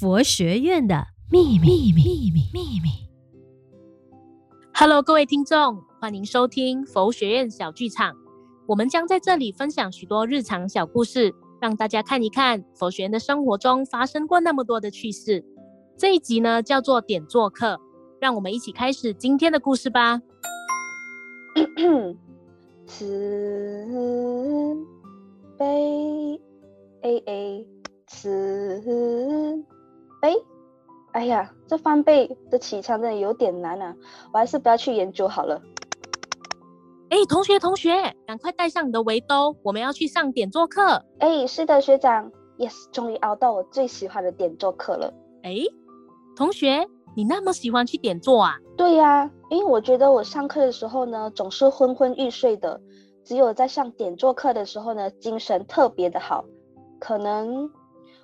佛学院的秘密秘密秘密。Hello，各位听众，欢迎收听佛学院小剧场。我们将在这里分享许多日常小故事，让大家看一看佛学院的生活中发生过那么多的趣事。这一集呢，叫做点座课，让我们一起开始今天的故事吧。慈悲 A A 慈悲，哎呀，这翻倍的起唱真的有点难啊，我还是不要去研究好了。哎，同学同学，赶快带上你的围兜，我们要去上点做课。哎，是的，学长，yes，终于熬到我最喜欢的点做课了。哎，同学，你那么喜欢去点做啊？对呀，因为我觉得我上课的时候呢，总是昏昏欲睡的。只有在上点做课的时候呢，精神特别的好。可能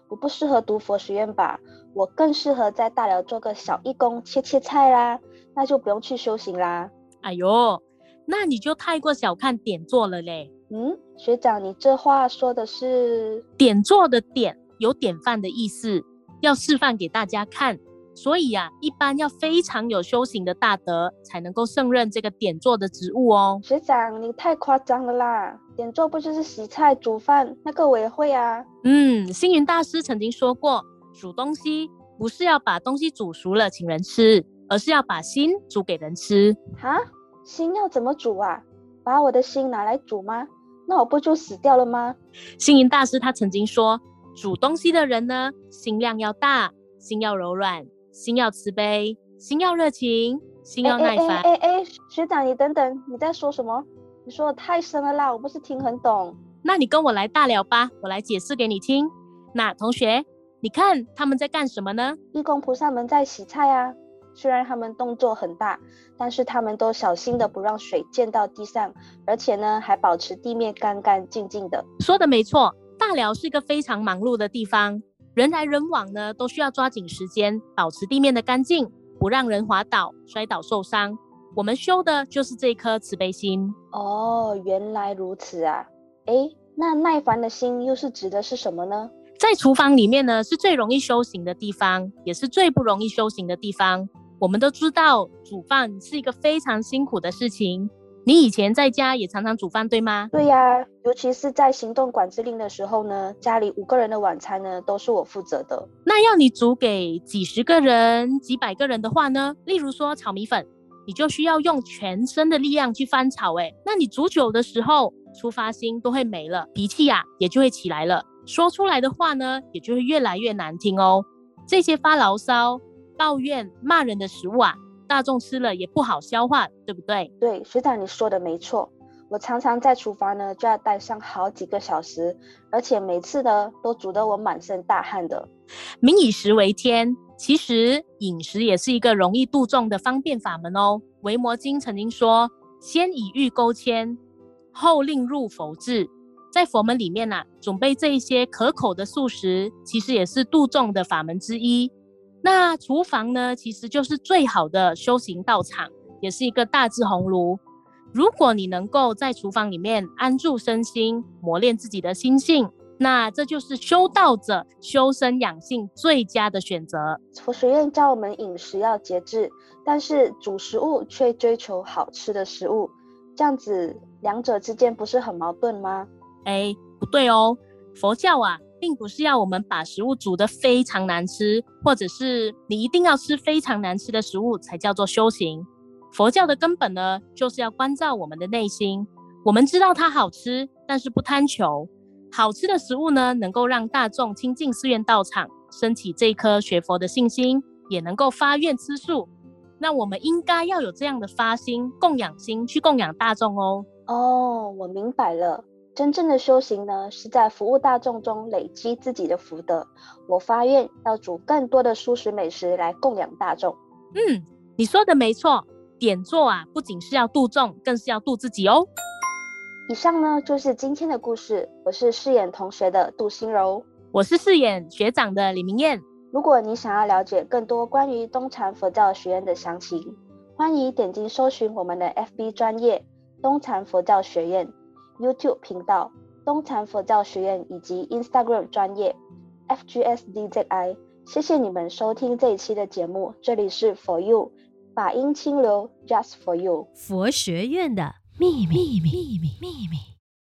我不适合读佛学院吧，我更适合在大寮做个小义工，切切菜啦，那就不用去修行啦。哎呦，那你就太过小看点座了嘞。嗯，学长，你这话说的是？点座的点有典范的意思，要示范给大家看。所以呀、啊，一般要非常有修行的大德，才能够胜任这个点座的职务哦。学长，你太夸张了啦！点座不就是洗菜煮饭？那个我也会啊。嗯，星云大师曾经说过，煮东西不是要把东西煮熟了请人吃，而是要把心煮给人吃。哈，心要怎么煮啊？把我的心拿来煮吗？那我不就死掉了吗？星云大师他曾经说，煮东西的人呢，心量要大，心要柔软。心要慈悲，心要热情，心要耐烦。哎哎哎，学长，你等等，你在说什么？你说的太深了啦，我不是听很懂。那你跟我来大寮吧，我来解释给你听。那同学，你看他们在干什么呢？义工菩萨们在洗菜啊。虽然他们动作很大，但是他们都小心的不让水溅到地上，而且呢，还保持地面干干净净的。说的没错，大寮是一个非常忙碌的地方。人来人往呢，都需要抓紧时间，保持地面的干净，不让人滑倒、摔倒受伤。我们修的就是这颗慈悲心。哦，原来如此啊！诶，那耐烦的心又是指的是什么呢？在厨房里面呢，是最容易修行的地方，也是最不容易修行的地方。我们都知道，煮饭是一个非常辛苦的事情。你以前在家也常常煮饭，对吗？对呀，尤其是在行动管制令的时候呢，家里五个人的晚餐呢都是我负责的。那要你煮给几十个人、几百个人的话呢？例如说炒米粉，你就需要用全身的力量去翻炒，诶，那你煮久的时候，出发心都会没了，脾气呀也就会起来了，说出来的话呢也就会越来越难听哦。这些发牢骚、抱怨、骂人的食物啊。大众吃了也不好消化，对不对？对，学长你说的没错。我常常在厨房呢，就要待上好几个小时，而且每次呢都煮得我满身大汗的。民以食为天，其实饮食也是一个容易度众的方便法门哦。维摩经曾经说：“先以欲勾牵，后令入佛智。”在佛门里面呐、啊，准备这一些可口的素食，其实也是度众的法门之一。那厨房呢，其实就是最好的修行道场，也是一个大智红炉。如果你能够在厨房里面安住身心，磨练自己的心性，那这就是修道者修身养性最佳的选择。佛学院教我们饮食要节制，但是煮食物却追求好吃的食物，这样子两者之间不是很矛盾吗？哎，不对哦，佛教啊。并不是要我们把食物煮得非常难吃，或者是你一定要吃非常难吃的食物才叫做修行。佛教的根本呢，就是要关照我们的内心。我们知道它好吃，但是不贪求。好吃的食物呢，能够让大众亲近寺院道场，升起这颗学佛的信心，也能够发愿吃素。那我们应该要有这样的发心、供养心，去供养大众哦。哦，我明白了。真正的修行呢，是在服务大众中累积自己的福德。我发愿要煮更多的素食美食来供养大众。嗯，你说的没错。点做啊，不仅是要度众，更是要度自己哦。以上呢，就是今天的故事。我是饰演同学的杜心柔，我是饰演学长的李明燕。如果你想要了解更多关于东禅佛教学院的详情，欢迎点击搜寻我们的 FB 专业东禅佛教学院。YouTube 频道东禅佛教学院以及 Instagram 专业 FGSDZI 谢谢你们收听这一期的节目，这里是 For You，法音清流，Just For You，佛学院的秘密，秘密，秘密，秘密。